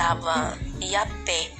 estava ia a pé